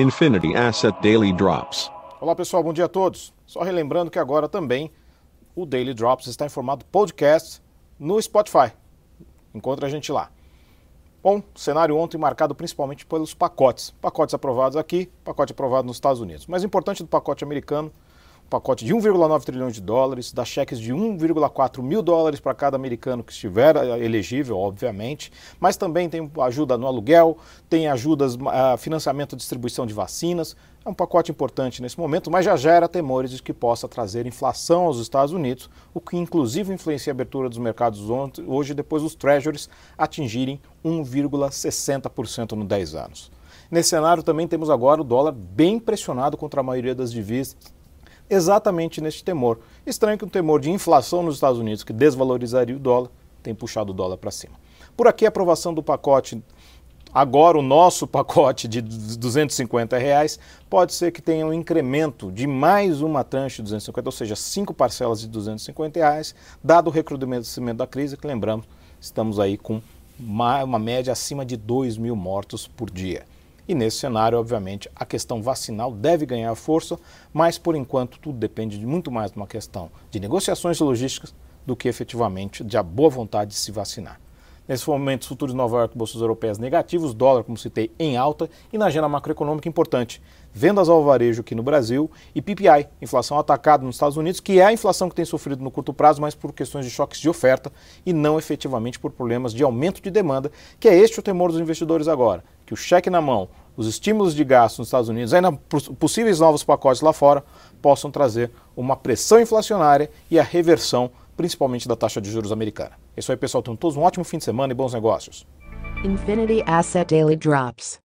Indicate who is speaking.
Speaker 1: Infinity Asset Daily Drops.
Speaker 2: Olá pessoal, bom dia a todos. Só relembrando que agora também o Daily Drops está em formato podcast no Spotify. Encontre a gente lá. Bom, cenário ontem marcado principalmente pelos pacotes. Pacotes aprovados aqui, pacote aprovado nos Estados Unidos. Mas importante do pacote americano, pacote de 1,9 trilhões de dólares, dá cheques de 1,4 mil dólares para cada americano que estiver eh, elegível, obviamente, mas também tem ajuda no aluguel, tem ajudas, uh, financiamento e distribuição de vacinas. É um pacote importante nesse momento, mas já gera temores de que possa trazer inflação aos Estados Unidos, o que inclusive influencia a abertura dos mercados hoje, depois dos treasuries atingirem 1,60% no 10 anos. Nesse cenário também temos agora o dólar bem pressionado contra a maioria das divisas exatamente neste temor. Estranho que um temor de inflação nos Estados Unidos, que desvalorizaria o dólar, tem puxado o dólar para cima. Por aqui, a aprovação do pacote, agora o nosso pacote de 250 reais, pode ser que tenha um incremento de mais uma tranche de 250, ou seja, cinco parcelas de 250 reais, dado o recrudescimento da crise, que lembramos, estamos aí com uma média acima de 2 mil mortos por dia. E nesse cenário, obviamente, a questão vacinal deve ganhar força, mas por enquanto tudo depende de muito mais de uma questão de negociações logísticas do que efetivamente de a boa vontade de se vacinar. Nesse momento, os futuros Nova York, bolsas europeias negativos, dólar, como citei, em alta e na agenda macroeconômica importante. Vendas ao varejo aqui no Brasil e PPI, inflação atacada nos Estados Unidos, que é a inflação que tem sofrido no curto prazo, mas por questões de choques de oferta e não efetivamente por problemas de aumento de demanda, que é este o temor dos investidores agora, que o cheque na mão, os estímulos de gasto nos Estados Unidos, ainda possíveis novos pacotes lá fora, possam trazer uma pressão inflacionária e a reversão principalmente da taxa de juros americana. É isso aí, pessoal. Tenham todos um ótimo fim de semana e bons negócios.
Speaker 3: Infinity Asset Daily Drops.